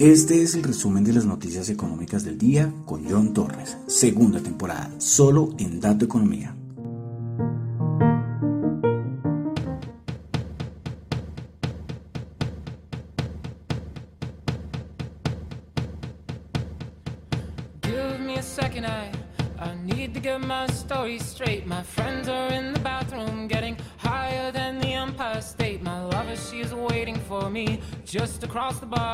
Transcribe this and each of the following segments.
Este es el resumen de las noticias económicas del día con John Torres, segunda temporada, solo en Dato Economía. Give me a second, I, need to get my story straight. My friends are in the bathroom getting higher than the Empire State. My lover, she's waiting for me just across the bar.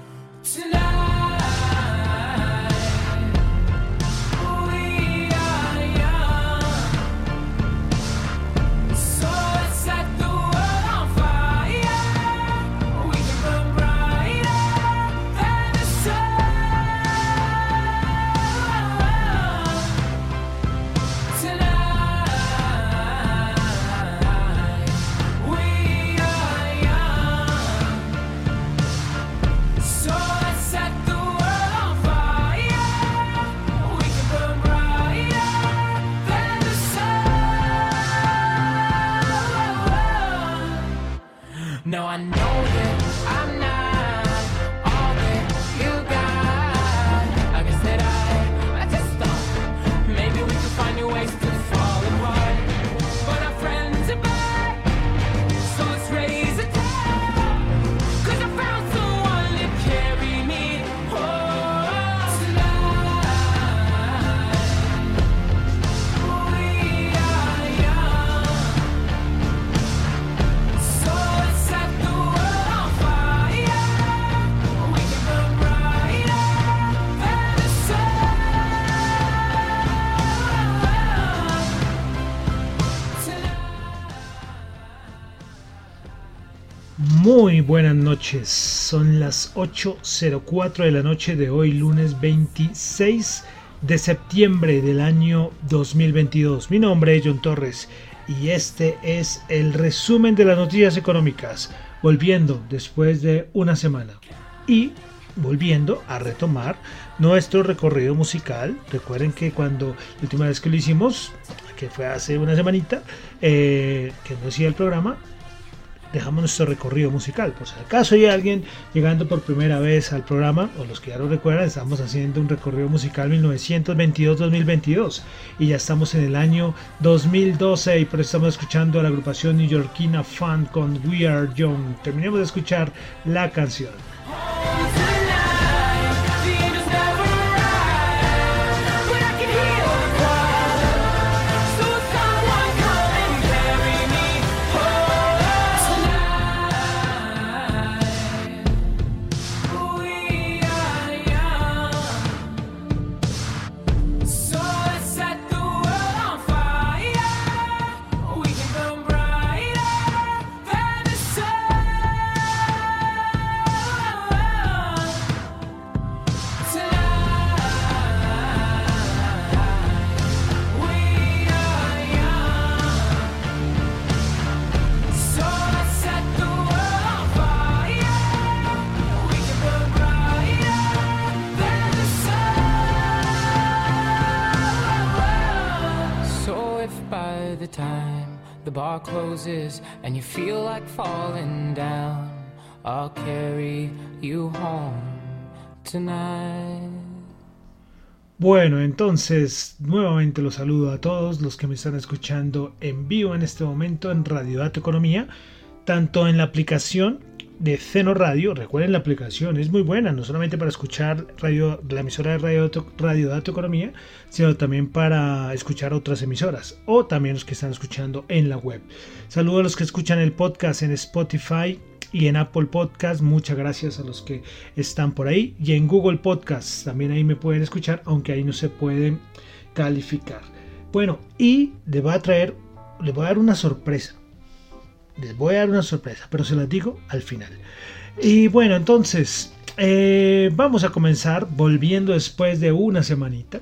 tonight. Buenas noches, son las 8.04 de la noche de hoy, lunes 26 de septiembre del año 2022. Mi nombre es John Torres y este es el resumen de las noticias económicas, volviendo después de una semana y volviendo a retomar nuestro recorrido musical. Recuerden que cuando la última vez que lo hicimos, que fue hace una semanita, eh, que no hacía el programa, dejamos nuestro recorrido musical. Por si acaso hay alguien llegando por primera vez al programa, o los que ya lo recuerdan, estamos haciendo un recorrido musical 1922-2022 y ya estamos en el año 2012 y por eso estamos escuchando a la agrupación neoyorquina Fun con We Are Young. Terminemos de escuchar la canción. And you feel like falling down, I'll carry you home tonight. Bueno, entonces nuevamente los saludo a todos los que me están escuchando en vivo en este momento en Radio Dato Economía, tanto en la aplicación de Ceno Radio, recuerden la aplicación es muy buena, no solamente para escuchar radio, la emisora de Radio, Radio Dato Economía, sino también para escuchar otras emisoras o también los que están escuchando en la web. Saludo a los que escuchan el podcast en Spotify, y en Apple Podcast. Muchas gracias a los que están por ahí. Y en Google Podcast también ahí me pueden escuchar, aunque ahí no se pueden calificar. Bueno, y les voy a traer, les voy a dar una sorpresa. Les voy a dar una sorpresa, pero se las digo al final. Y bueno, entonces, eh, vamos a comenzar volviendo después de una semanita.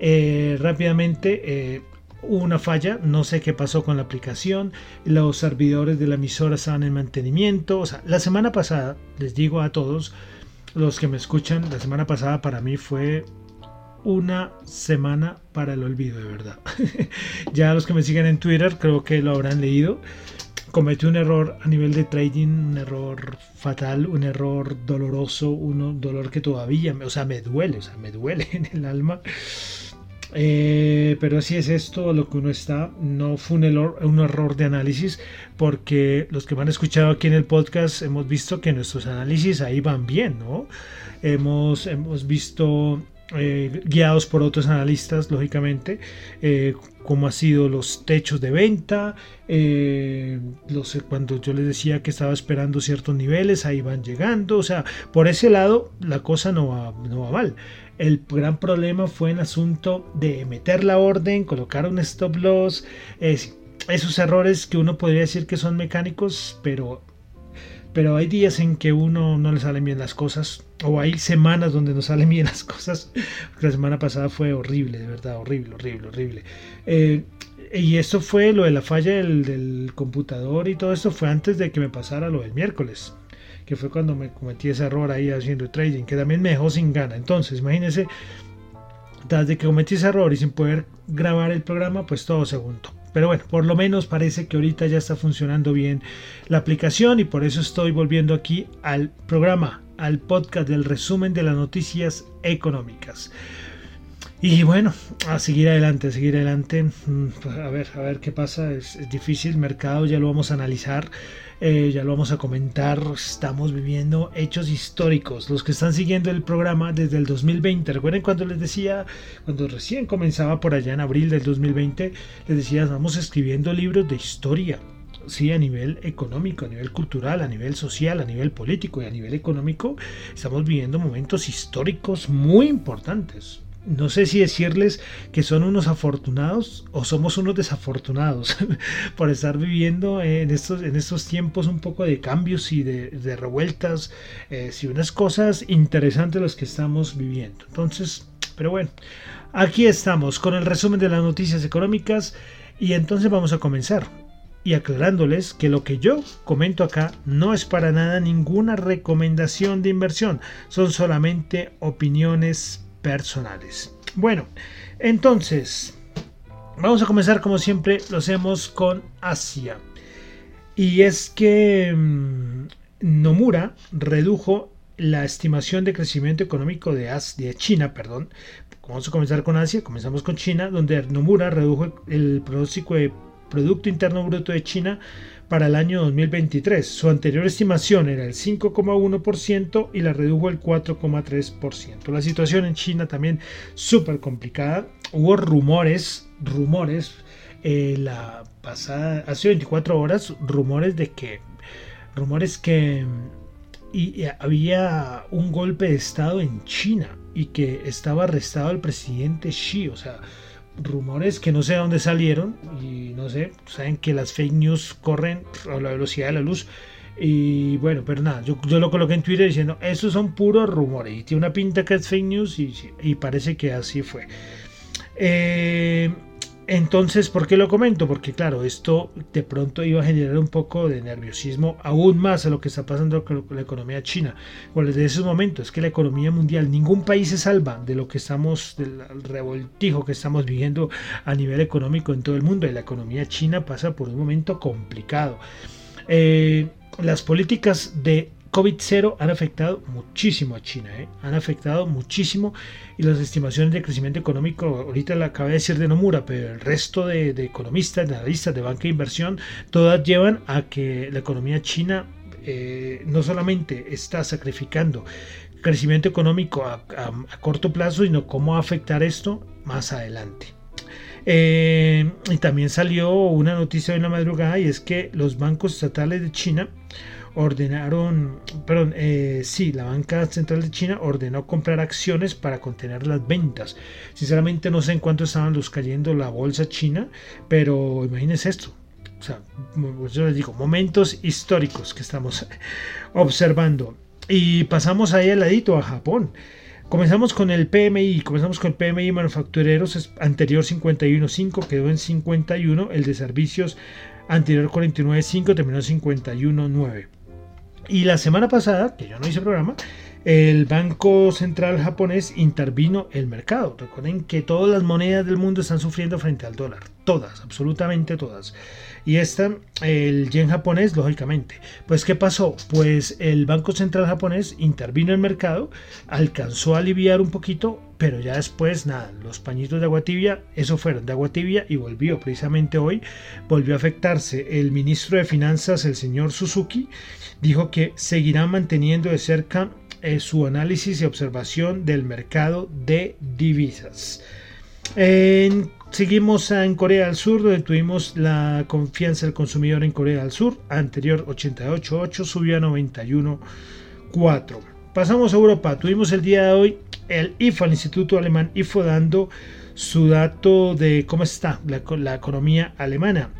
Eh, rápidamente, eh, una falla, no sé qué pasó con la aplicación, los servidores de la emisora estaban en mantenimiento, o sea, la semana pasada, les digo a todos los que me escuchan, la semana pasada para mí fue una semana para el olvido, de verdad. ya los que me siguen en Twitter creo que lo habrán leído. Cometí un error a nivel de trading, un error fatal, un error doloroso, un dolor que todavía, o sea, me duele, o sea, me duele en el alma. Eh, pero así es esto lo que uno está. No fue un error, un error de análisis, porque los que me han escuchado aquí en el podcast hemos visto que nuestros análisis ahí van bien, ¿no? Hemos, hemos visto eh, guiados por otros analistas, lógicamente, eh, como ha sido los techos de venta, los, cuando yo les decía que estaba esperando ciertos niveles, ahí van llegando, o sea, por ese lado la cosa no va, no va mal. El gran problema fue el asunto de meter la orden, colocar un stop loss, esos errores que uno podría decir que son mecánicos, pero, pero hay días en que uno no le salen bien las cosas, o hay semanas donde no salen bien las cosas. La semana pasada fue horrible, de verdad, horrible, horrible, horrible. Eh, y esto fue lo de la falla del, computador y todo esto fue antes de que me pasara lo del miércoles que fue cuando me cometí ese error ahí haciendo trading, que también me dejó sin gana. Entonces, imagínense, desde que cometí ese error y sin poder grabar el programa, pues todo se juntó. Pero bueno, por lo menos parece que ahorita ya está funcionando bien la aplicación y por eso estoy volviendo aquí al programa, al podcast del resumen de las noticias económicas. Y bueno, a seguir adelante, a seguir adelante. Mm, pues, a ver, a ver qué pasa. Es, es difícil, mercado ya lo vamos a analizar. Eh, ya lo vamos a comentar, estamos viviendo hechos históricos. Los que están siguiendo el programa desde el 2020, recuerden cuando les decía, cuando recién comenzaba por allá en abril del 2020, les decía, estamos escribiendo libros de historia. Sí, a nivel económico, a nivel cultural, a nivel social, a nivel político y a nivel económico, estamos viviendo momentos históricos muy importantes no sé si decirles que son unos afortunados o somos unos desafortunados por estar viviendo en estos, en estos tiempos un poco de cambios y de, revueltas, eh, y unas cosas interesantes las que estamos viviendo. Entonces, pero bueno, aquí estamos con el resumen de las noticias económicas y entonces vamos a comenzar. Y aclarándoles que lo que yo comento acá no es para nada ninguna recomendación de inversión, son solamente opiniones personales. Bueno, entonces, vamos a comenzar como siempre, lo hacemos con Asia. Y es que mm, Nomura redujo la estimación de crecimiento económico de, de China, perdón. Vamos a comenzar con Asia, comenzamos con China, donde Nomura redujo el pronóstico de Producto Interno Bruto de China para el año 2023. Su anterior estimación era el 5,1% y la redujo al 4,3%. La situación en China también súper complicada. Hubo rumores, rumores, eh, la pasada, hace 24 horas, rumores de que, rumores que y había un golpe de estado en China y que estaba arrestado el presidente Xi, o sea, rumores que no sé de dónde salieron y no sé, saben que las fake news corren a la velocidad de la luz y bueno, pero nada, yo, yo lo coloqué en Twitter diciendo, esos son puros rumores y tiene una pinta que es fake news y, y parece que así fue. Eh, entonces, ¿por qué lo comento? Porque claro, esto de pronto iba a generar un poco de nerviosismo aún más a lo que está pasando con la economía china. Bueno, desde esos momentos es que la economía mundial, ningún país se salva de lo que estamos, del revoltijo que estamos viviendo a nivel económico en todo el mundo. Y la economía china pasa por un momento complicado. Eh, las políticas de COVID-0 han afectado muchísimo a China, ¿eh? han afectado muchísimo y las estimaciones de crecimiento económico, ahorita la acabé de decir de Nomura, pero el resto de, economistas, de analistas de banca de inversión, todas llevan a que la economía china eh, no solamente está sacrificando crecimiento económico a, corto plazo, sino cómo va a afectar esto más adelante. Eh, y también salió una noticia en la madrugada y es que los bancos estatales de China ordenaron, perdón, eh, sí, la banca central de China ordenó comprar acciones para contener las ventas. Sinceramente no sé en cuánto estaban los cayendo la bolsa china, pero imagínense esto. O sea, pues yo les digo, momentos históricos que estamos observando. y pasamos ahí al ladito a Japón. Comenzamos con el PMI, comenzamos con el PMI manufactureros anterior 51.5, quedó en 51, el de servicios anterior 49.5 terminó en 51.9. Y la semana pasada, que yo no hice programa, el Banco Central japonés intervino el mercado. Recuerden que todas las monedas del mundo están sufriendo frente al dólar. Todas, absolutamente todas. Y esta, el yen japonés, lógicamente. Pues, ¿qué pasó? Pues el Banco Central japonés intervino el mercado, alcanzó a aliviar un poquito, pero ya después, nada, los pañitos de agua tibia, eso fueron de agua tibia y volvió. Precisamente hoy volvió a afectarse. El ministro de Finanzas, el señor Suzuki, dijo que seguirá manteniendo de cerca eh, su análisis y observación del mercado de divisas. Seguimos en Corea del Sur, donde tuvimos la confianza del consumidor en Corea del Sur, anterior 88.8, subió a 91.4. Pasamos a Europa, tuvimos el día de hoy el IFO, el Instituto Alemán IFO, dando su dato de cómo está la economía alemana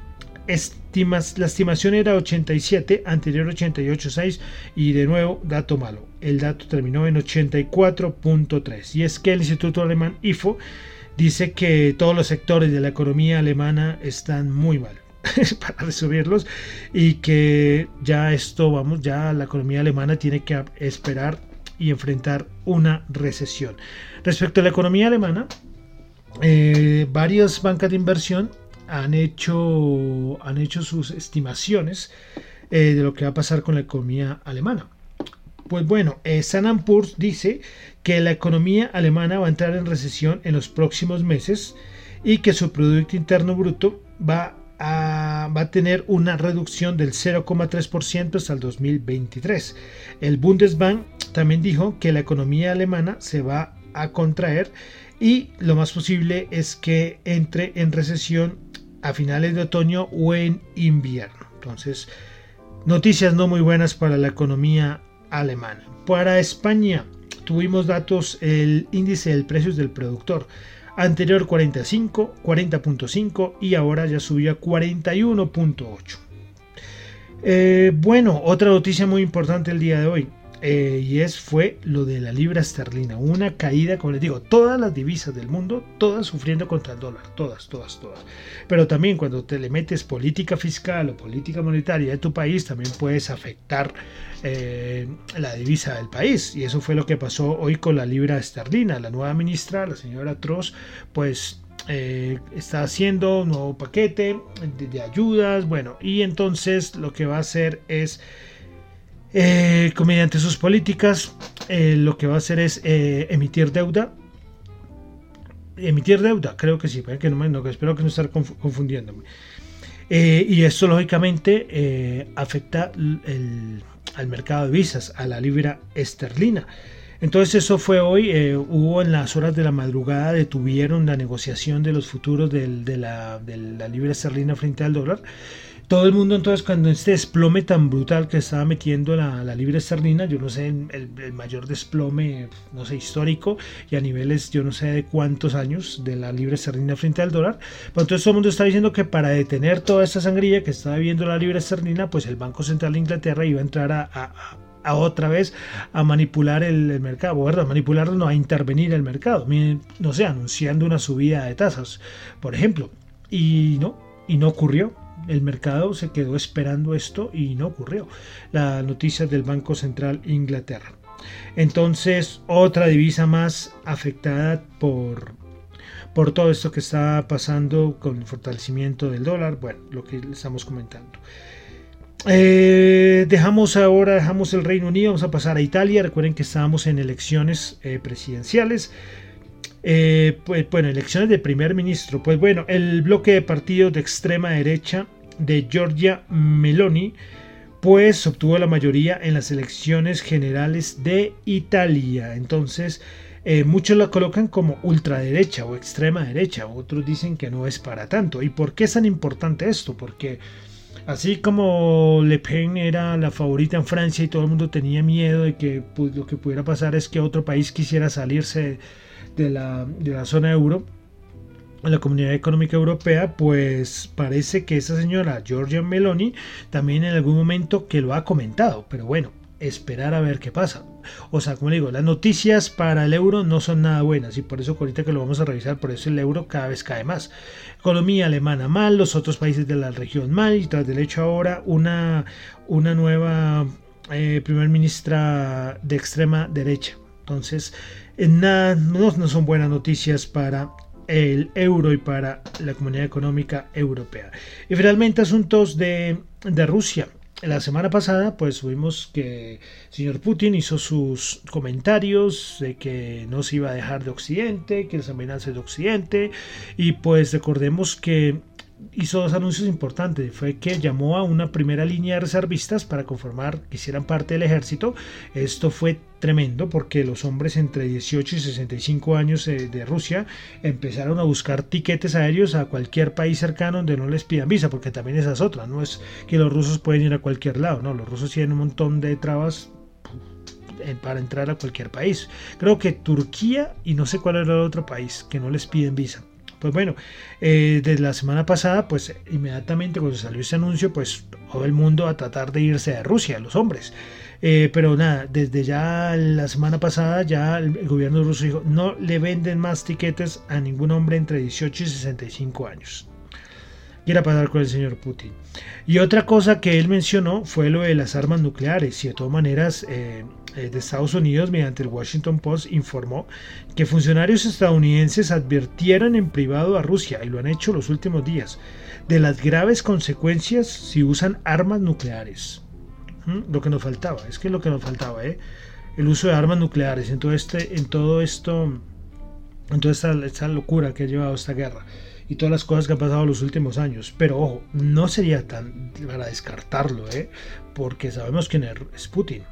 estimas, la estimación era 87, anterior 88.6 y de nuevo dato malo. El dato terminó en 84.3 y es que el Instituto Alemán IFO dice que todos los sectores de la economía alemana están muy mal para resumirlos y que ya esto vamos ya la economía alemana tiene que esperar y enfrentar una recesión respecto a la economía alemana eh, varias bancas de inversión han hecho, han hecho sus estimaciones eh, de lo que va a pasar con la economía alemana. Pues bueno, eh, Poor's dice que la economía alemana va a entrar en recesión en los próximos meses y que su Producto Interno Bruto va a, va a tener una reducción del 0,3% hasta el 2023. El Bundesbank también dijo que la economía alemana se va a contraer y lo más posible es que entre en recesión a finales de otoño o en invierno. Entonces, noticias no muy buenas para la economía alemana. Para España tuvimos datos, el índice del precios del productor. Anterior 45, 40.5 y ahora ya subió a 41.8. Eh, bueno, otra noticia muy importante el día de hoy. Eh, y es fue lo de la libra esterlina, una caída, como les digo, todas las divisas del mundo, todas sufriendo contra el dólar, todas, todas, todas. Pero también cuando te le metes política fiscal o política monetaria de tu país, también puedes afectar eh, la divisa del país. Y eso fue lo que pasó hoy con la libra esterlina. La nueva ministra, la señora Tross, pues eh, está haciendo un nuevo paquete de, ayudas, bueno, y entonces lo que va a hacer es eh, mediante sus políticas, eh, lo que va a hacer es eh, emitir deuda. Emitir deuda, creo que sí, que no, me, espero que no esté confundiéndome. y esto lógicamente afecta al mercado de visas, a la libra esterlina. Entonces eso fue hoy, hubo en las horas de la madrugada, detuvieron la negociación de los futuros de la libra esterlina frente al dólar todo el mundo entonces cuando este desplome tan brutal que estaba metiendo la, la libre esterlina, yo no sé, el, mayor desplome, no sé, histórico y a niveles, yo no sé de cuántos años de la libre esterlina frente al dólar, pues entonces todo el mundo está diciendo que para detener toda esta sangría que estaba viendo la libre esterlina, pues el Banco Central de Inglaterra iba a entrar a, otra vez a manipular el, mercado, ¿verdad? Manipularlo, no, a intervenir el mercado, no sé, anunciando una subida de tasas, por ejemplo. Y no, y no ocurrió el mercado se quedó esperando esto y no ocurrió. La noticia del Banco Central Inglaterra. Entonces, otra divisa más afectada por, por todo esto que está pasando con el fortalecimiento del dólar. Bueno, lo que estamos comentando. Eh, dejamos ahora, dejamos el Reino Unido, vamos a pasar a Italia. Recuerden que estábamos en elecciones eh, presidenciales. Eh, pues, bueno, elecciones de primer ministro. Pues bueno, el bloque de partidos de extrema derecha de Giorgia Meloni, pues obtuvo la mayoría en las elecciones generales de Italia. Entonces, eh, muchos la colocan como ultraderecha o extrema derecha, otros dicen que no es para tanto. ¿Y por qué es tan importante esto? Porque así como Le Pen era la favorita en Francia y todo el mundo tenía miedo de que pues, lo que pudiera pasar es que otro país quisiera salirse de la, de la zona euro, la Comunidad Económica Europea, pues parece que esa señora Giorgia Meloni también en algún momento que lo ha comentado, pero bueno, esperar a ver qué pasa. O sea, como digo, las noticias para el euro no son nada buenas y por eso ahorita que lo vamos a revisar, por eso el euro cada vez cae más. Economía alemana mal, los otros países de la región mal y tras del hecho ahora una, una nueva eh, primer ministra de extrema derecha. Entonces, nada, no, no son buenas noticias para el euro y para la comunidad económica europea. Y finalmente asuntos de, de Rusia la semana pasada, pues vimos que el señor Putin hizo sus comentarios de que no se iba a dejar de Occidente, que las amenazas de Occidente, y pues recordemos que hizo dos anuncios importantes. Fue que llamó a una primera línea de reservistas para conformar que hicieran parte del ejército. Esto fue tremendo porque los hombres entre 18 y 65 años de Rusia empezaron a buscar tiquetes aéreos a cualquier país cercano donde no les pidan visa, porque también esas otras. No es que los rusos pueden ir a cualquier lado, no, los rusos tienen un montón de trabas eh, para entrar a cualquier país. Creo que Turquía y no sé cuál era el otro país que no les piden visa. Pues bueno, eh, desde la semana pasada, pues inmediatamente cuando salió ese anuncio, pues todo el mundo a tratar de irse de Rusia, los hombres. Eh, pero nada, desde ya la semana pasada ya el, gobierno ruso dijo, no le venden más tiquetes a ningún hombre entre 18 y 65 años. Y era pasar con el señor Putin. Y otra cosa que él mencionó fue lo de las armas nucleares. Y de todas maneras, eh, eh, de Estados Unidos, mediante el Washington Post, informó que funcionarios estadounidenses advirtieron en privado a Rusia, y lo han hecho los últimos días, de las graves consecuencias si usan armas nucleares. ¿Mm? Lo que nos faltaba, es que lo que nos faltaba, ¿eh? el uso de armas nucleares en todo, este, en todo esto, en toda esta, esta locura que ha llevado esta guerra y todas las cosas que han pasado los últimos años. Pero ojo, no sería tan para descartarlo, ¿eh? porque sabemos quién es Putin.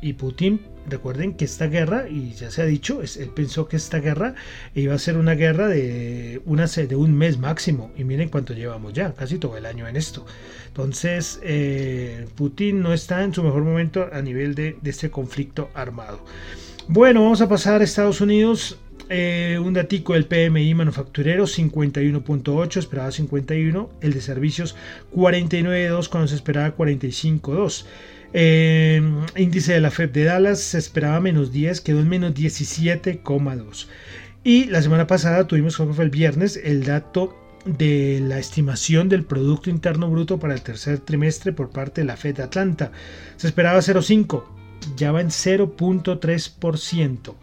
Y Putin, recuerden que esta guerra, y ya se ha dicho, él pensó que esta guerra iba a ser una guerra de, una, de un mes máximo. Y miren cuánto llevamos ya, casi todo el año en esto. Entonces, eh, Putin no está en su mejor momento a nivel de, este conflicto armado. Bueno, vamos a pasar a Estados Unidos. Eh, un datico del PMI manufacturero 51.8, esperaba 51. El de servicios 49.2 cuando se esperaba 45.2. Eh, índice de la FED de Dallas se esperaba menos 10, quedó en menos 17,2. Y la semana pasada tuvimos, el viernes, el dato de la estimación del Producto Interno Bruto para el tercer trimestre por parte de la Fed de Atlanta. Se esperaba 0,5, ya va en 0.3%.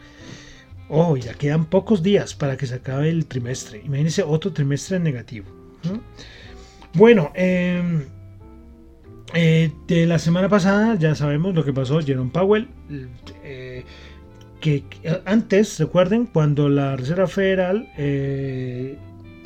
Oh, ya quedan pocos días para que se acabe el trimestre. Imagínense otro trimestre negativo. Bueno, eh, eh, de la semana pasada ya sabemos lo que pasó Jerome Powell. Eh, que antes, recuerden, cuando la Reserva Federal eh,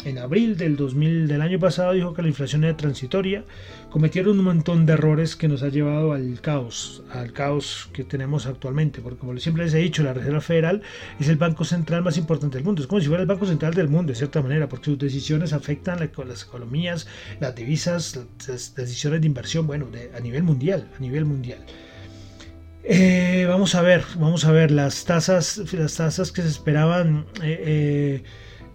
en abril del 2000 del año pasado dijo que la inflación era transitoria, cometieron un montón de errores que nos ha llevado al caos, al caos que tenemos actualmente, porque como siempre les he dicho, la Reserva Federal es el banco central más importante del mundo, es como si fuera el banco central del mundo, de cierta manera, porque sus decisiones afectan las economías, las divisas, las decisiones de inversión, bueno, a nivel mundial, a nivel mundial. Eh, vamos a ver, vamos a ver las tasas, las tasas que se esperaban. Eh, eh,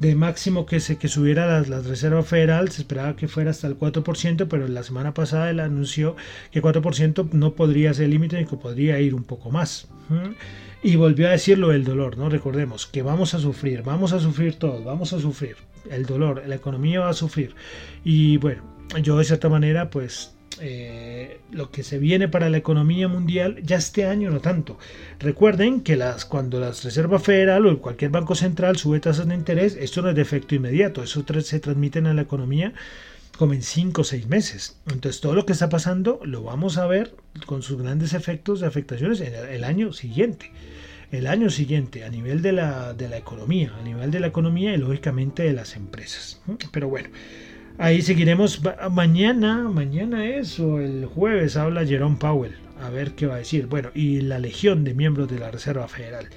de máximo que se que subiera la, la, Reserva Federal, se esperaba que fuera hasta el 4%, pero la semana pasada él anunció que 4% no podría ser el límite y que podría ir un poco más. Y volvió a decir lo del dolor, ¿no? Recordemos que vamos a sufrir, vamos a sufrir todos, vamos a sufrir. El dolor, la economía va a sufrir. Y bueno, yo de cierta manera, pues eh, lo que se viene para la economía mundial ya este año no tanto. Recuerden que las, cuando la Reserva Federal o cualquier banco central sube tasas de interés, esto no es de efecto inmediato, eso se transmite a la economía como en 5 o 6 meses. Entonces todo lo que está pasando lo vamos a ver con sus grandes efectos de afectaciones en el, año siguiente. El año siguiente a nivel de la, de la economía, a nivel de la economía y lógicamente de las empresas. Pero bueno. Ahí seguiremos mañana, mañana es o el jueves habla Jerome Powell, a ver qué va a decir. Bueno, y la legión de miembros de la Reserva Federal.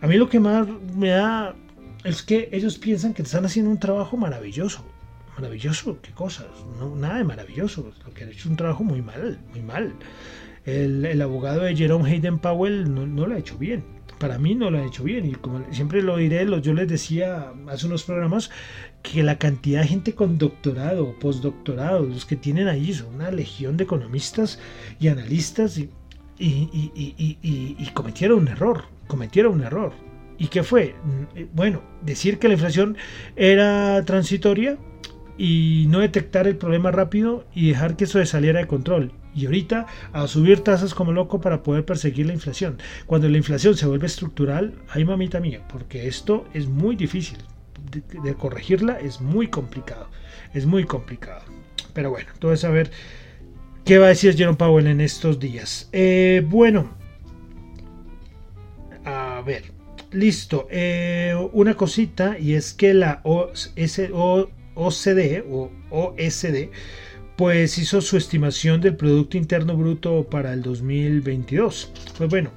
A mí lo que más me da es que ellos piensan que están haciendo un trabajo maravilloso. Maravilloso, qué cosas, no, nada de maravilloso. Lo que han hecho es un trabajo muy mal, muy mal. El, abogado de Jerome Hayden Powell no, no lo ha hecho bien para mí no lo ha hecho bien. Y como siempre lo diré, yo les decía hace unos programas que la cantidad de gente con doctorado, postdoctorado, los que tienen ahí son una legión de economistas y analistas. Y y, cometieron un error, cometieron un error. ¿Y qué fue? Mm, bueno, decir que la inflación era transitoria y no detectar el problema rápido y dejar que eso saliera de control. Y ahorita a subir tasas como loco para poder perseguir la inflación. Cuando la inflación se vuelve estructural, hay mamita mía, porque esto es muy difícil. De, corregirla es muy complicado. Es muy complicado. Pero bueno, todo es saber qué va a decir Jerome Powell en estos días. Eh, bueno, a ver, listo. Eh, una cosita y es que la OCDE o OSD pues hizo su estimación del Producto Interno Bruto para el 2022. Pues bueno,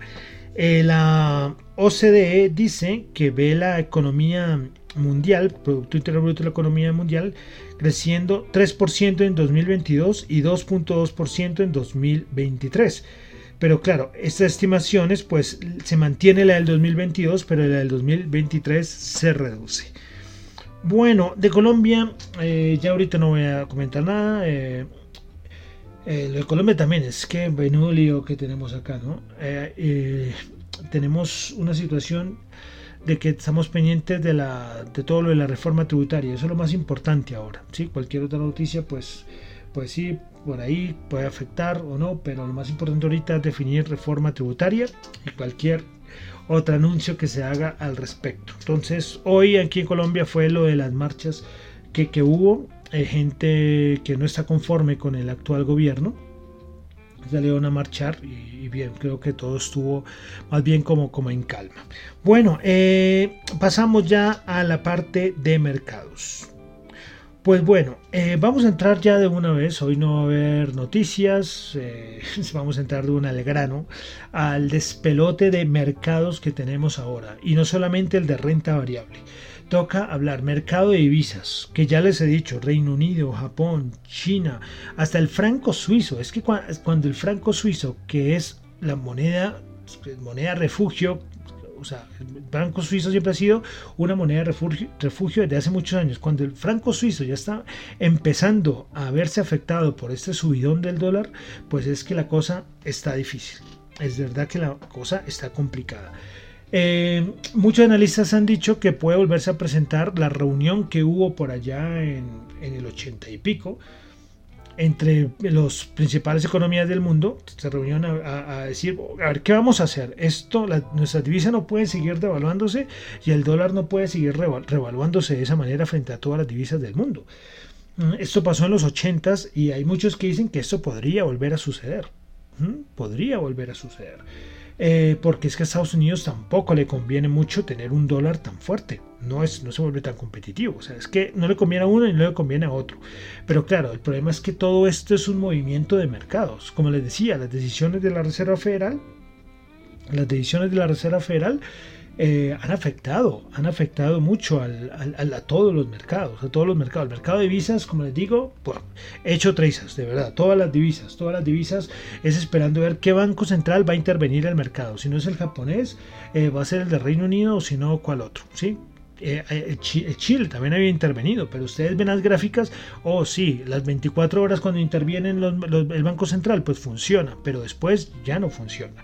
eh, la OCDE dice que ve la economía mundial, Producto Interno Bruto de la economía mundial, creciendo 3% en 2022 y 2.2% en 2023. Pero claro, estas estimaciones pues se mantiene la del 2022, pero la del 2023 se reduce. Bueno, de Colombia, eh, ya ahorita no voy a comentar nada. Eh, eh, lo de Colombia también es que menudo lío que tenemos acá, ¿no? tenemos una situación de que estamos pendientes de, la, de todo lo de la reforma tributaria. Eso es lo más importante ahora. ¿sí? Cualquier otra noticia, pues, pues sí, por ahí puede afectar o no, pero lo más importante ahorita es definir reforma tributaria y cualquier otro anuncio que se haga al respecto. Entonces, hoy aquí en Colombia fue lo de las marchas que, que hubo, eh, gente que no está conforme con el actual gobierno, salieron a marchar y, bien, creo que todo estuvo más bien como, como en calma. Bueno, eh, pasamos ya a la parte de mercados. Pues bueno, eh, vamos a entrar ya de una vez, hoy no va a haber noticias, eh, vamos a entrar de una al grano, al despelote de mercados que tenemos ahora, y no solamente el de renta variable. Toca hablar mercado de divisas, que ya les he dicho, Reino Unido, Japón, China, hasta el franco suizo. Es que cuando el franco suizo, que es la moneda, moneda refugio o sea, el franco suizo siempre ha sido una moneda refugio, refugio, desde hace muchos años. Cuando el franco suizo ya está empezando a verse afectado por este subidón del dólar, pues es que la cosa está difícil. Es verdad que la cosa está complicada. Eh, muchos analistas han dicho que puede volverse a presentar la reunión que hubo por allá en, el 80 y pico, entre las principales economías del mundo se reunieron a, decir, a ver, ¿qué vamos a hacer? Esto, la, nuestra divisa no puede seguir devaluándose y el dólar no puede seguir revaluándose de esa manera frente a todas las divisas del mundo. Mm, esto pasó en los 80 y hay muchos que dicen que esto podría volver a suceder. Mm, podría volver a suceder. Eh, porque es que a Estados Unidos tampoco le conviene mucho tener un dólar tan fuerte. No, es, no se vuelve tan competitivo. O sea, es que no le conviene a uno y no le conviene a otro. Pero claro, el problema es que todo esto es un movimiento de mercados. Como les decía, las decisiones de la Reserva Federal, las decisiones de la Reserva Federal eh, han afectado, han afectado mucho a todos los mercados, a todos los mercados. El mercado de divisas, como les digo, pues, hecho trizas, de verdad, todas las divisas, todas las divisas es esperando ver qué banco central va a intervenir el mercado. Si no es el japonés, eh, va a ser el de Reino Unido o si no, cuál otro, ¿sí? Eh, Chile también había intervenido, pero ustedes ven las gráficas, oh sí, las 24 horas cuando intervienen el Banco Central, pues funciona, pero después ya no funciona.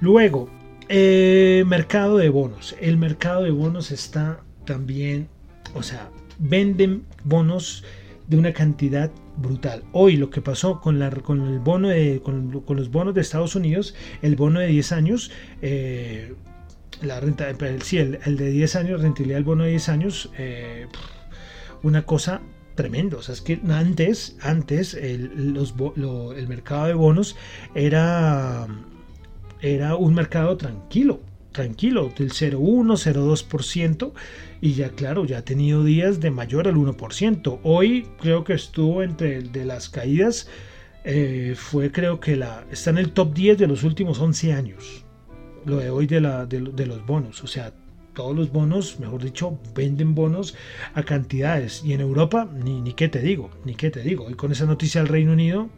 Luego, eh, mercado de bonos. El mercado de bonos está también, o sea, venden bonos de una cantidad brutal. Hoy lo que pasó con, la, con el bono de, con, los bonos de Estados Unidos, el bono de 10 años, eh, la renta, sí, el, de 10 años, rentabilidad del bono de 10 años, eh, una cosa tremenda. O sea, es que antes, antes el, los, el mercado de bonos era era un mercado tranquilo, tranquilo, del 0,1, 0,2%, y ya claro, ya ha tenido días de mayor al 1%. Hoy creo que estuvo entre de las caídas, eh, fue creo que la, está en el top 10 de los últimos 11 años, lo de hoy de, la, de, los bonos, o sea, todos los bonos, mejor dicho, venden bonos a cantidades. Y en Europa, ni, ni qué te digo, ni qué te digo. Y con esa noticia del Reino Unido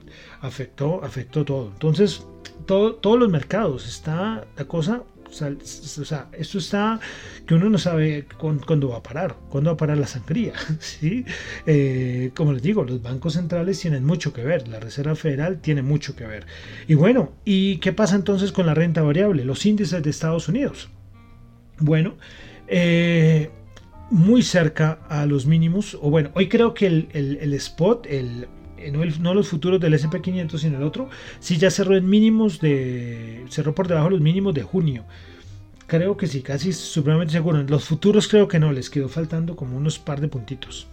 afectó, afectó todo. Entonces, todos los mercados, está la cosa O sea, esto está que uno no sabe cuándo va a parar, cuándo va a parar la sangría. ¿sí? Eh, como les digo, los bancos centrales tienen mucho que ver, la Reserva Federal tiene mucho que ver. Y bueno, ¿y qué pasa entonces con la renta variable? Los índices de Estados Unidos. Bueno, eh, muy cerca a los mínimos, o bueno, hoy creo que el, el spot, el eh, no, los futuros del SP500, sino el otro, sí ya cerró en mínimos de. cerró por debajo de los mínimos de junio. Creo que sí, casi supremamente seguro. Los futuros creo que no, les quedó faltando como unos par de puntitos.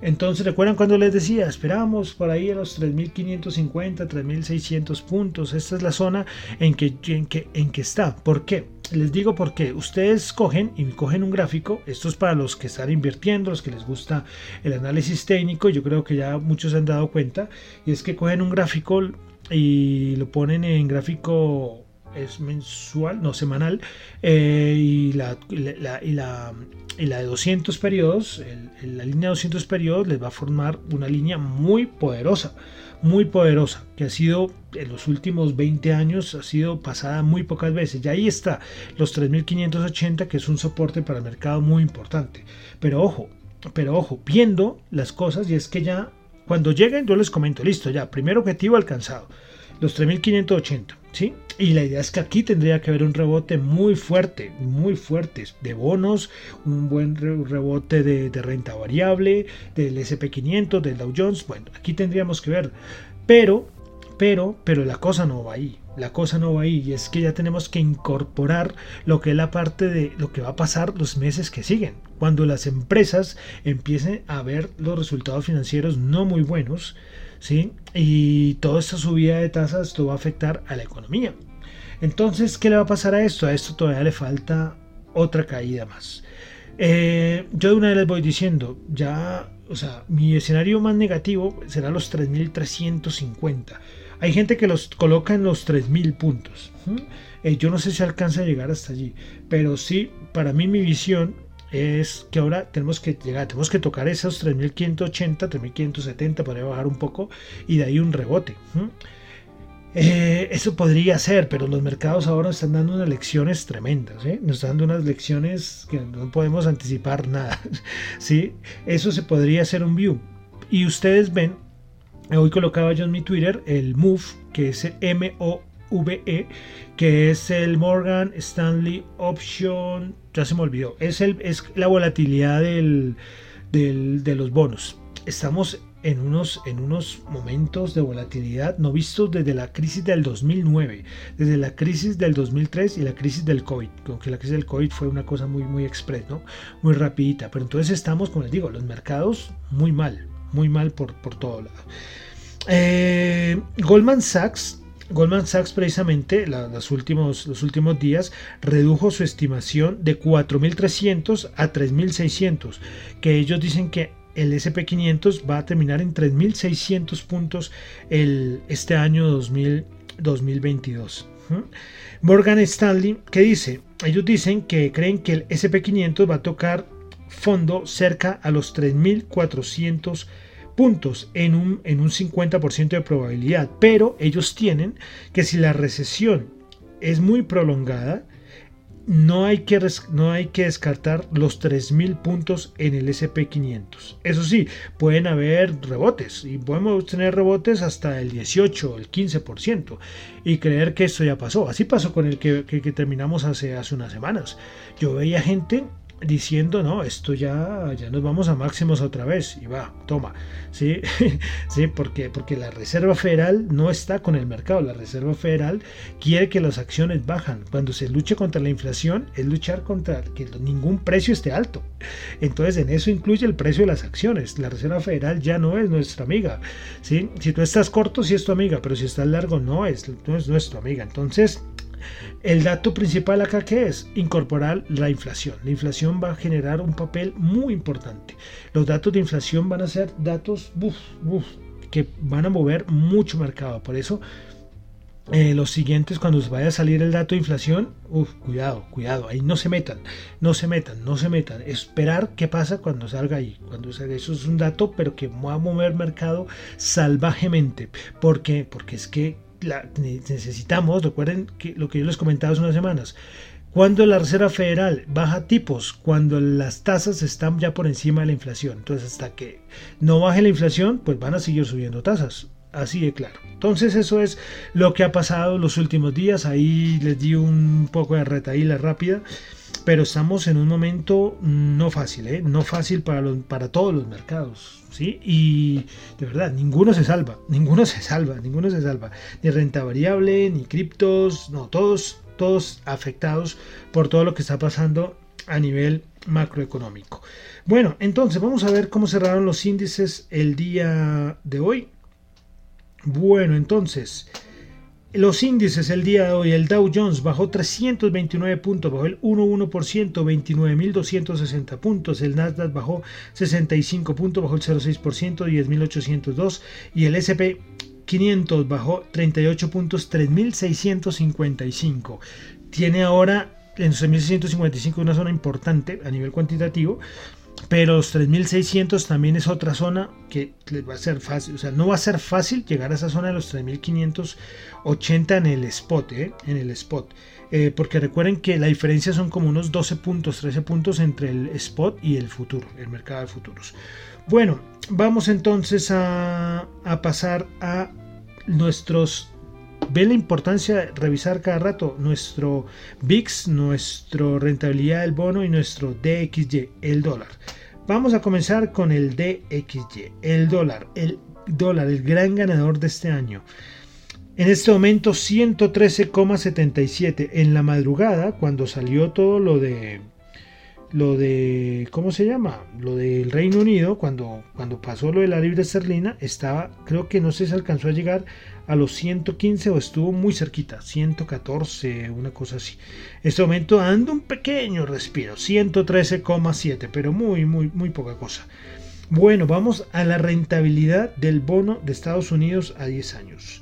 Entonces, ¿recuerdan cuando les decía? Esperamos por ahí a los 3.550, 3.600 puntos. Esta es la zona en que, en, que, en que está. ¿Por qué? Les digo porque ustedes cogen y cogen un gráfico. Esto es para los que están invirtiendo, los que les gusta el análisis técnico. Yo creo que ya muchos se han dado cuenta. Y es que cogen un gráfico y lo ponen en gráfico es mensual, no semanal, eh, y, la, y, la, y, la, de 200 periodos, la línea de 200 periodos les va a formar una línea muy poderosa, muy poderosa, que ha sido en los últimos 20 años, ha sido pasada muy pocas veces. Y ahí está los 3580, que es un soporte para el mercado muy importante. Pero ojo, pero ojo, viendo las cosas, y es que ya cuando lleguen yo les comento, listo, ya, primer objetivo alcanzado, los 3580 ¿sí? Y la idea es que aquí tendría que haber un rebote muy fuerte, muy fuerte, de bonos, un buen rebote de, renta variable, del SP500, del Dow Jones. Bueno, aquí tendríamos que ver. Pero, pero, pero la cosa no va ahí. La cosa no va ahí. Y es que ya tenemos que incorporar lo que es la parte de lo que va a pasar los meses que siguen. Cuando las empresas empiecen a ver los resultados financieros no muy buenos ¿sí? Y toda esta subida de tasas esto va a afectar a la economía. Entonces, ¿qué le va a pasar a esto? A esto todavía le falta otra caída más. Eh, yo de una vez les voy diciendo, ya, o sea, mi escenario más negativo será los 3.350. Hay gente que los coloca en los 3.000 puntos. Eh, yo no sé si alcanza a llegar hasta allí, pero sí, para mí mi visión es que ahora tenemos que llegar, tenemos que tocar esos 3580, 3570, podría bajar un poco y de ahí un rebote. Eh, eso podría ser, pero los mercados ahora están dando unas lecciones tremendas, ¿eh? nos están dando unas lecciones que no podemos anticipar nada. ¿sí? Eso se podría hacer un view. Y ustedes ven, hoy colocaba yo en mi Twitter el MOVE, que es el o VE, que es el Morgan Stanley Option, ya se me olvidó, es, el, es la volatilidad del, de los bonos. Estamos en unos, en unos momentos de volatilidad no vistos desde la crisis del 2009, desde la crisis del 2003 y la crisis del COVID, aunque la crisis del COVID fue una cosa muy, muy express, ¿no? muy rapidita, pero entonces estamos, como les digo, los mercados muy mal, muy mal por, por todo lado. Eh, Goldman Sachs Goldman Sachs precisamente los, últimos, los últimos días redujo su estimación de 4.300 a 3.600, que ellos dicen que el SP500 va a terminar en 3.600 puntos el, este año 2022. Morgan Stanley, ¿qué dice? Ellos dicen que creen que el SP500 va a tocar fondo cerca a los 3.400 puntos en un, en un 50% de probabilidad, pero ellos tienen que si la recesión es muy prolongada, no hay que, no hay que descartar los 3.000 puntos en el SP500. Eso sí, pueden haber rebotes y podemos tener rebotes hasta el 18 o el 15% y creer que esto ya pasó. Así pasó con el que, que, que terminamos hace, hace unas semanas. Yo veía gente diciendo, no, esto ya, ya nos vamos a máximos otra vez y va, toma, ¿sí? ¿Sí? Porque, porque la Reserva Federal no está con el mercado, la Reserva Federal quiere que las acciones bajan. Cuando se luche contra la inflación es luchar contra que ningún precio esté alto. Entonces en eso incluye el precio de las acciones. La Reserva Federal ya no es nuestra amiga, ¿sí? Si tú estás corto, sí es tu amiga, pero si estás largo, no es, no es nuestra amiga. Entonces, el dato principal acá que es incorporar la inflación. La inflación va a generar un papel muy importante. Los datos de inflación van a ser datos que van a mover mucho mercado. Por eso eh, los siguientes, cuando vaya a salir el dato de inflación, cuidado, cuidado, ahí no se metan, no se metan, no se metan. Esperar qué pasa cuando salga ahí. Cuando salga, eso es un dato, pero que va a mover mercado salvajemente. ¿Por qué? Porque es que necesitamos, recuerden que lo que yo les comentaba hace unas semanas, Cuando la Reserva Federal baja tipos, cuando las tasas están ya por encima de la inflación. Entonces, hasta que no baje la inflación, pues van a seguir subiendo tasas. Así de claro. Entonces, eso es lo que ha pasado los últimos días. Ahí les di un poco de retaíla rápida. Pero estamos en un momento no fácil, ¿eh? no fácil para, para todos los mercados. ¿sí? Y de verdad, ninguno se salva, ninguno se salva, ninguno se salva. Ni renta variable, ni criptos, no, todos todos afectados por todo lo que está pasando a nivel macroeconómico. Bueno, entonces vamos a ver cómo cerraron los índices el día de hoy. Bueno, entonces, los índices el día de hoy, el Dow Jones bajó 329 puntos, bajó el 1,1%, 29.260 puntos, el Nasdaq bajó 65 puntos, bajó el 0,6%, 10.802 y el SP 500 bajó 38 puntos, 3.655. Tiene ahora en 3.655 una zona importante a nivel cuantitativo, pero los 3.600 también es otra zona que les va a ser fácil, o sea, no va a ser fácil llegar a esa zona de los 3.580 en el spot, ¿eh? en el spot. Eh, porque recuerden que la diferencia son como unos 12 puntos, 13 puntos entre el spot y el futuro, el mercado de futuros. Bueno, vamos entonces a, a pasar a nuestros ven la importancia de revisar cada rato nuestro VIX, nuestra rentabilidad del bono y nuestro DXY, el dólar. Vamos a comenzar con el DXY, el dólar, el dólar, el gran ganador de este año. En este momento 113,77 en la madrugada cuando salió todo lo de lo de, ¿cómo se llama? Lo del Reino Unido, cuando, cuando pasó lo de la libra esterlina, estaba, creo que no si alcanzó a llegar a los 115 o estuvo muy cerquita, 114, una cosa así. En este momento dando un pequeño respiro, 113,7, pero muy, muy, muy poca cosa. Bueno, vamos a la rentabilidad del bono de Estados Unidos a 10 años.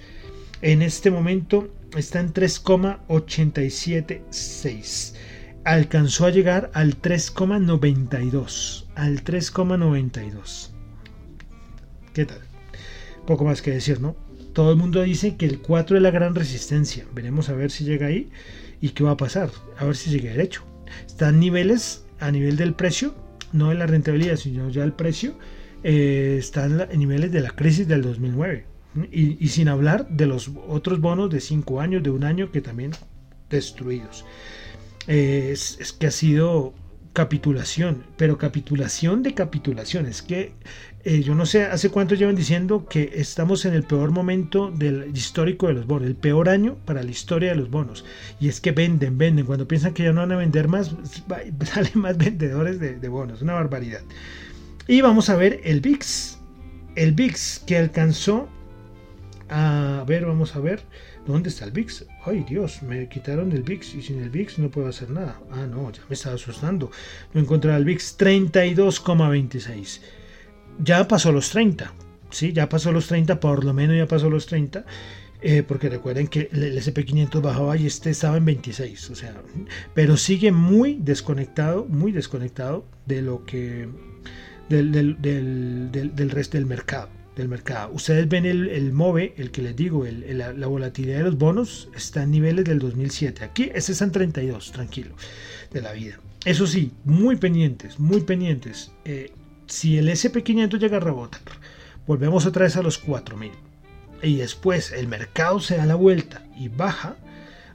En este momento está en 3,876 alcanzó a llegar al 3,92. Al 3,92. ¿Qué tal? Poco más que decir, ¿no? Todo el mundo dice que el 4 es la gran resistencia. Veremos a ver si llega ahí y qué va a pasar. A ver si llega derecho. Están niveles a nivel del precio, no de la rentabilidad, sino ya el precio. Eh, están en niveles de la crisis del 2009. Y, sin hablar de los otros bonos de 5 años, de un año que también destruidos es, que ha sido capitulación, pero capitulación de capitulación. Es que eh, yo no sé hace cuánto llevan diciendo que estamos en el peor momento del histórico de los bonos, el peor año para la historia de los bonos. Y es que venden, venden. Cuando piensan que ya no van a vender más, salen más vendedores de, bonos. Una barbaridad. Y vamos a ver el VIX. El VIX que alcanzó a ver, vamos a ver. ¿Dónde está el VIX? Ay Dios, me quitaron el VIX y sin el VIX no puedo hacer nada. Ah, no, ya me estaba asustando. No encontré el VIX 32,26. Ya pasó los 30. Sí, ya pasó los 30, por lo menos ya pasó los 30. Eh, porque recuerden que el SP500 bajaba y este estaba en 26, o sea, pero sigue muy desconectado, muy desconectado de lo que del, del resto del mercado del mercado. Ustedes ven el, MOVE, el que les digo, la, volatilidad de los bonos está en niveles del 2007. Aquí ese está en 32, tranquilo, de la vida. Eso sí, muy pendientes, muy pendientes. Eh, si el SP500 llega a rebotar, volvemos otra vez a los 4000 y después el mercado se da la vuelta y baja,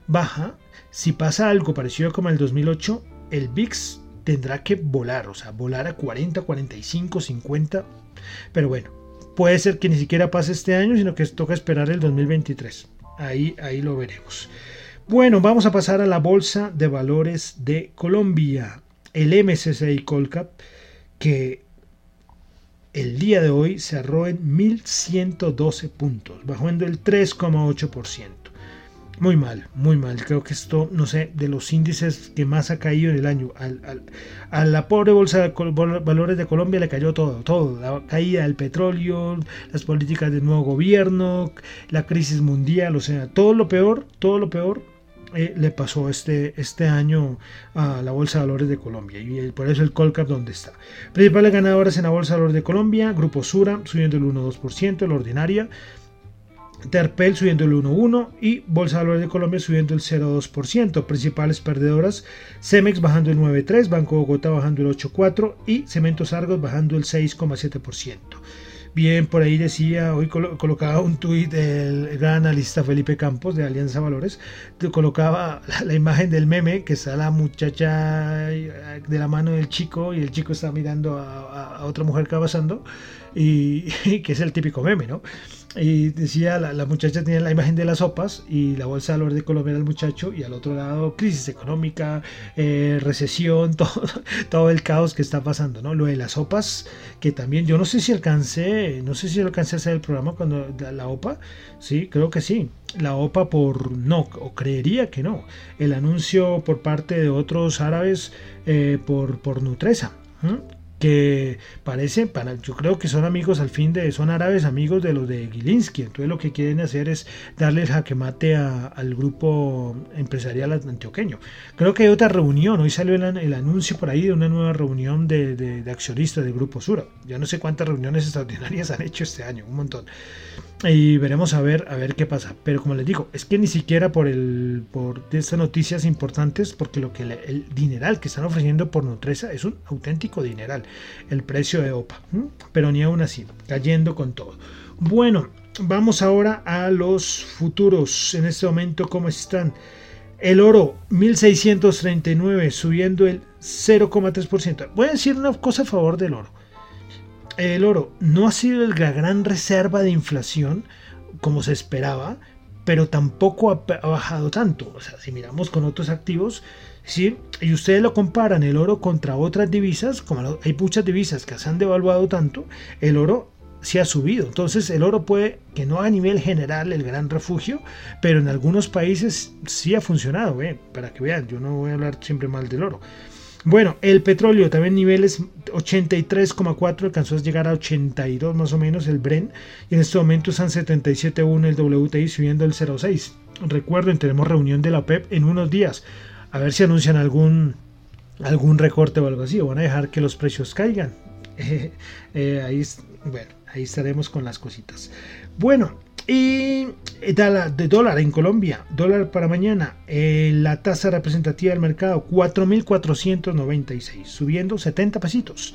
baja, si pasa algo parecido como el 2008, el VIX tendrá que volar, o sea, volar a 40, 45, 50. Pero bueno, Puede ser que ni siquiera pase este año, sino que toca esperar el 2023. Ahí, ahí lo veremos. Bueno, vamos a pasar a la Bolsa de Valores de Colombia, el MSCI Colcap, que el día de hoy cerró en 1112 puntos, bajando el 3,8%. Muy mal, muy mal. Creo que esto, no sé, de los índices que más ha caído en el año. a la pobre bolsa de valores de Colombia le cayó todo, todo. La caída del petróleo, las políticas del nuevo gobierno, la crisis mundial, o sea, todo lo peor, todo lo peor eh, le pasó este, este año a la Bolsa de Valores de Colombia y por eso el Colcap donde está. Principales ganadores en la Bolsa de Valores de Colombia, Grupo Sura subiendo el 1,2%, la ordinaria Terpel subiendo el 1.1 y Bolsa de Valores de Colombia subiendo el 0.2%. Principales perdedoras, Cemex bajando el 9.3%, Banco Bogotá bajando el 8.4% y Cementos Argos bajando el 6.7%. Bien, por ahí decía, hoy colocaba un tuit del gran analista Felipe Campos de Alianza Valores, colocaba la, imagen del meme que está la muchacha de la mano del chico y el chico está mirando a, otra mujer que va y que es el típico meme, ¿no? Y decía, la, muchacha tenía la imagen de las sopas y la bolsa de valores de Colombia era el muchacho y al otro lado crisis económica, eh, recesión, todo, todo el caos que está pasando, ¿no? Lo de las sopas, que también yo no sé si alcancé, no sé si alcancé a hacer el programa cuando la, OPA, sí, creo que sí. La OPA por no, o creería que no. El anuncio por parte de otros árabes eh, por, por Nutresa que parece, para, yo creo que son amigos al fin de, son árabes amigos de los de Gilinski, entonces lo que quieren hacer es darle el jaque mate al grupo empresarial antioqueño. Creo que hay otra reunión, hoy salió el, anuncio por ahí de una nueva reunión de, accionistas del Grupo Sura, ya no sé cuántas reuniones extraordinarias han hecho este año, un montón y veremos a ver a ver qué pasa. Pero como les digo es que ni siquiera por el por estas noticias importantes porque lo que el dineral que están ofreciendo por Nutresa es un auténtico dineral el precio de OPA pero ni aún así cayendo con todo. Bueno vamos ahora a los futuros en este momento cómo están el oro 1639 subiendo el 0,3% voy a decir una cosa a favor del oro el oro no ha sido la gran reserva de inflación como se esperaba, pero tampoco ha, bajado tanto. O sea, si miramos con otros activos, ¿sí? y ustedes lo comparan el oro contra otras divisas, como hay muchas divisas que se han devaluado tanto, el oro sí ha subido. Entonces el oro puede que no a nivel general el gran refugio, pero en algunos países sí ha funcionado. ¿eh? Para que vean, yo no voy a hablar siempre mal del oro. Bueno, el petróleo también niveles 83,4 alcanzó a llegar a 82 más o menos el Bren y en este momento están 77.1 el WTI subiendo el 0.6. Recuerden, tenemos reunión de la OPEP en unos días. A ver si anuncian algún algún recorte o algo así o van a dejar que los precios caigan. Eh, ahí, bueno, ahí estaremos con las cositas. Bueno, y eh, de dólar en Colombia, dólar para mañana, eh, la tasa representativa del mercado 4.496, subiendo 70 pesitos.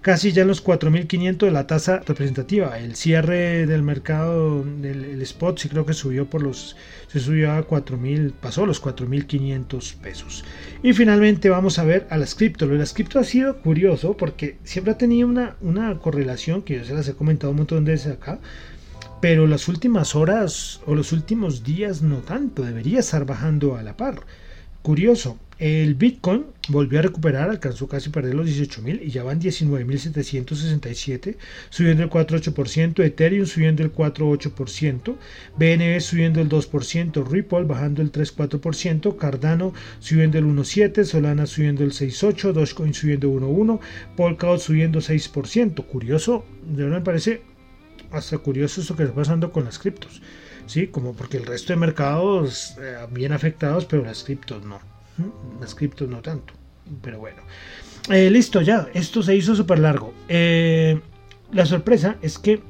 Casi ya en los 4.500 de la tasa representativa. El cierre del mercado del spot sí creo que subió por los, se subió a 4.000, pasó los 4.500 pesos. Y finalmente vamos a ver a las cripto. Lo de las cripto ha sido curioso porque siempre ha tenido una, una correlación que yo se las he comentado un montón de veces acá pero las últimas horas o los últimos días no tanto, debería estar bajando a la par. Curioso, el Bitcoin volvió a recuperar, alcanzó casi perder los 18.000 y ya van 19.767, subiendo el 4.8%, Ethereum subiendo el 4.8%, BNB subiendo el 2%, Ripple bajando el 3.4%, Cardano subiendo el 1.7%, Solana subiendo el 6.8%, Dogecoin subiendo 1.1%, Polkadot subiendo 6%. Curioso, de verdad me parece hasta curioso esto que está pasando con las criptos. Sí, como porque el resto de mercados eh, bien afectados, pero las criptos no. Las criptos no tanto. Pero bueno. Eh, listo, ya. Esto se hizo súper largo. Eh, la sorpresa es que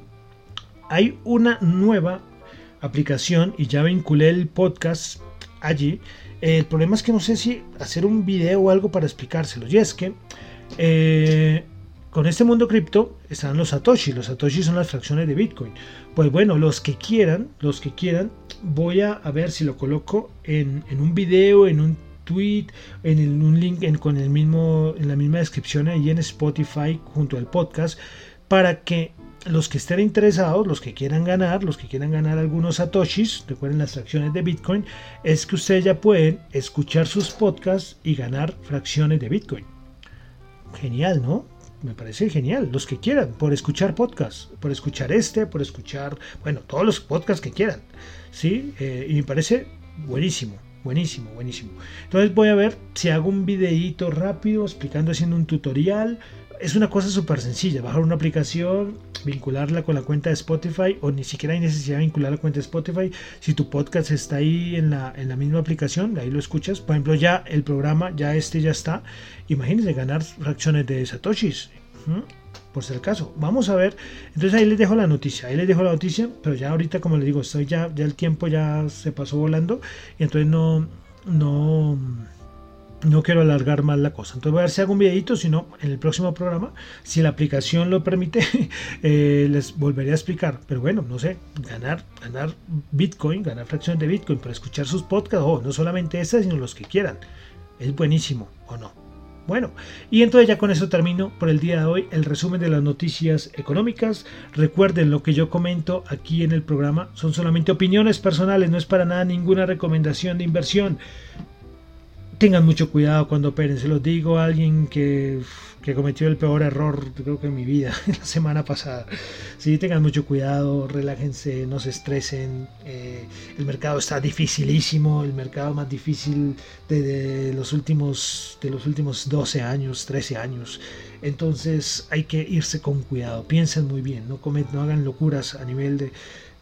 hay una nueva aplicación y ya vinculé el podcast allí. el problema es que no sé si hacer un video o algo para explicárselo. Y es que con este mundo cripto están los satoshi. Los satoshi son las fracciones de Bitcoin. Pues bueno, los que quieran, los que quieran, voy a, ver si lo coloco en, un video, en un tweet, en un link con el mismo, en la misma descripción ahí en Spotify junto al podcast, para que los que estén interesados, los que quieran ganar, los que quieran ganar algunos satoshis, recuerden las fracciones de Bitcoin, es que ustedes ya pueden escuchar sus podcasts y ganar fracciones de Bitcoin. Genial, ¿no? Me parece genial. Los que quieran, por escuchar podcast, por escuchar este, por escuchar, bueno, todos los podcasts que quieran. ¿Sí? Eh, y me parece buenísimo, buenísimo, buenísimo. Entonces voy a ver si hago un videíto rápido explicando, haciendo un tutorial. Es una cosa súper sencilla, bajar una aplicación, vincularla con la cuenta de Spotify o ni siquiera hay necesidad de vincular la cuenta de Spotify. Si tu podcast está ahí en la, en la misma aplicación, ahí lo escuchas. Por ejemplo, ya el programa, ya este ya está. Imagínense ganar fracciones de satoshis. por ser el caso. Vamos a ver. Entonces ahí les dejo la noticia. Ahí les dejo la noticia. Pero ya ahorita, como les digo, estoy ya, ya el tiempo ya se pasó volando. Y entonces no, no, no quiero alargar más la cosa. Entonces voy a ver si hago un videito. Si no, en el próximo programa, si la aplicación lo permite, eh, les volveré a explicar. Pero bueno, no sé, ganar, ganar Bitcoin, ganar fracciones de Bitcoin para escuchar sus podcasts. O no solamente esas, sino los que quieran. Es buenísimo, ¿o no? Bueno, y entonces ya con eso termino por el día de hoy el resumen de las noticias económicas. Recuerden lo que yo comento aquí en el programa son solamente opiniones personales, no es para nada ninguna recomendación de inversión tengan mucho cuidado cuando operen. Se los digo a alguien que, que, cometió el peor error, creo que en mi vida, la semana pasada. Sí, tengan mucho cuidado, relájense, no se estresen. Eh, el mercado está dificilísimo, el mercado más difícil de, los últimos, de los últimos 12 años, 13 años. Entonces hay que irse con cuidado. Piensen muy bien, no, no hagan locuras a nivel de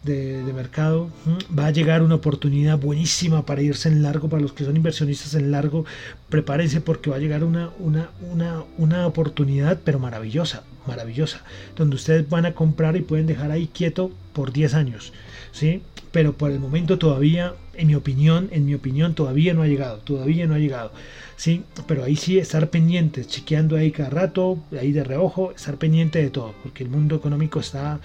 de, mercado. Va a llegar una oportunidad buenísima para irse en largo, para los que son inversionistas en largo. Prepárense porque va a llegar una, una, una, una oportunidad, pero maravillosa, maravillosa, donde ustedes van a comprar y pueden dejar ahí quieto por 10 años. ¿sí? Pero por el momento todavía, en mi opinión, en mi opinión, todavía no ha llegado, todavía no ha llegado. ¿sí? Pero ahí sí estar pendientes, chequeando ahí cada rato, ahí de reojo, estar pendiente de todo, porque el mundo económico está,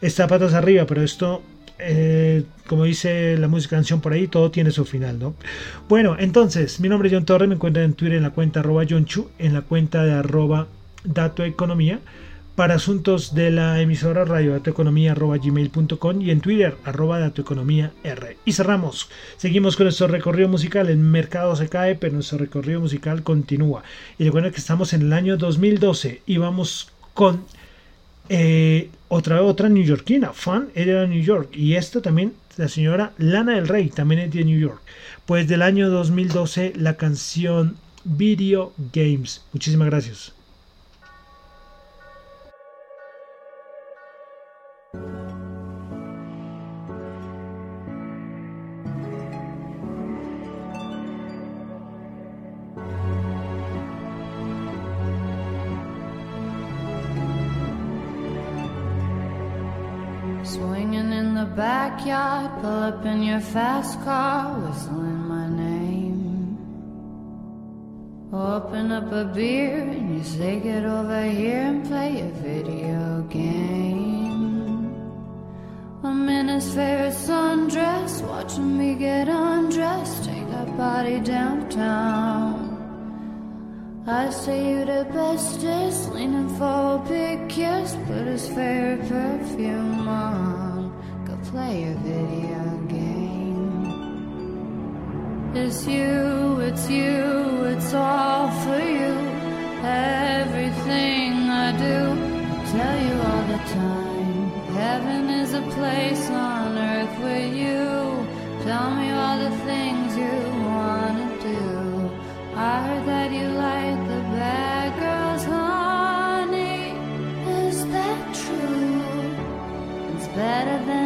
está patas arriba, pero esto eh, como dice la música canción por ahí, todo tiene su final, ¿no? Bueno, entonces, mi nombre es John Torres, me encuentran en Twitter en la cuenta arroba John Chu, en la cuenta de arroba Dato Economía para asuntos de la emisora radiodatoeconomía.gmail.com y en Twitter arroba R. Y cerramos. Seguimos con nuestro recorrido musical. El mercado se cae, pero nuestro recorrido musical continúa. Y recuerden que estamos en el año 2012 y vamos con eh, otra otra neoyorquina, fan, de New York. Y esto también, la señora Lana del Rey, también es de New York. Pues del año 2012 la canción Video Games. Muchísimas gracias. Backyard, pull up in your fast car, whistling my name. Open up a beer and you say, Get over here and play a video game. I'm in his favorite sundress, watching me get undressed, take that body downtown. I say you the bestest, leaning for a big kiss, put his favorite perfume on go play a video game. It's you, it's you, it's all for you. Everything I do, I tell you all the time. Heaven is a place on earth with you. Tell me all the things you better than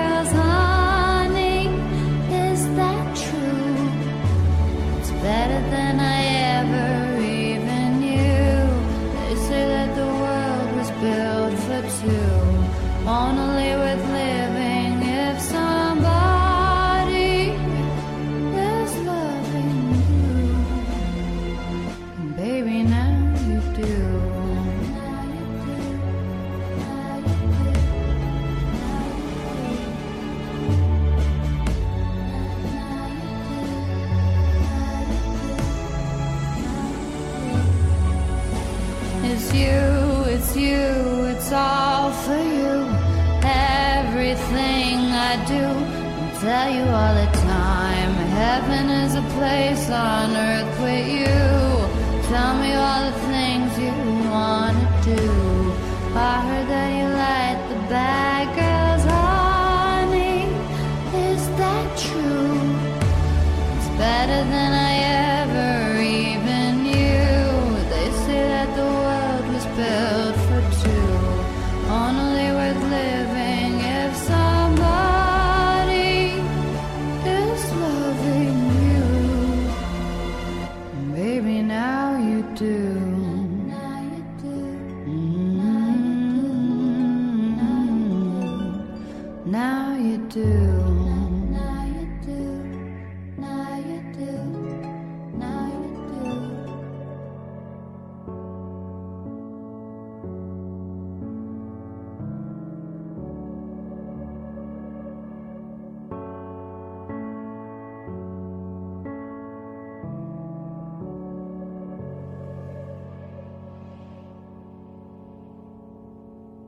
do and tell you all the time. Heaven is a place on earth with you. Tell me all the things you wanna do. I heard that you like the bad.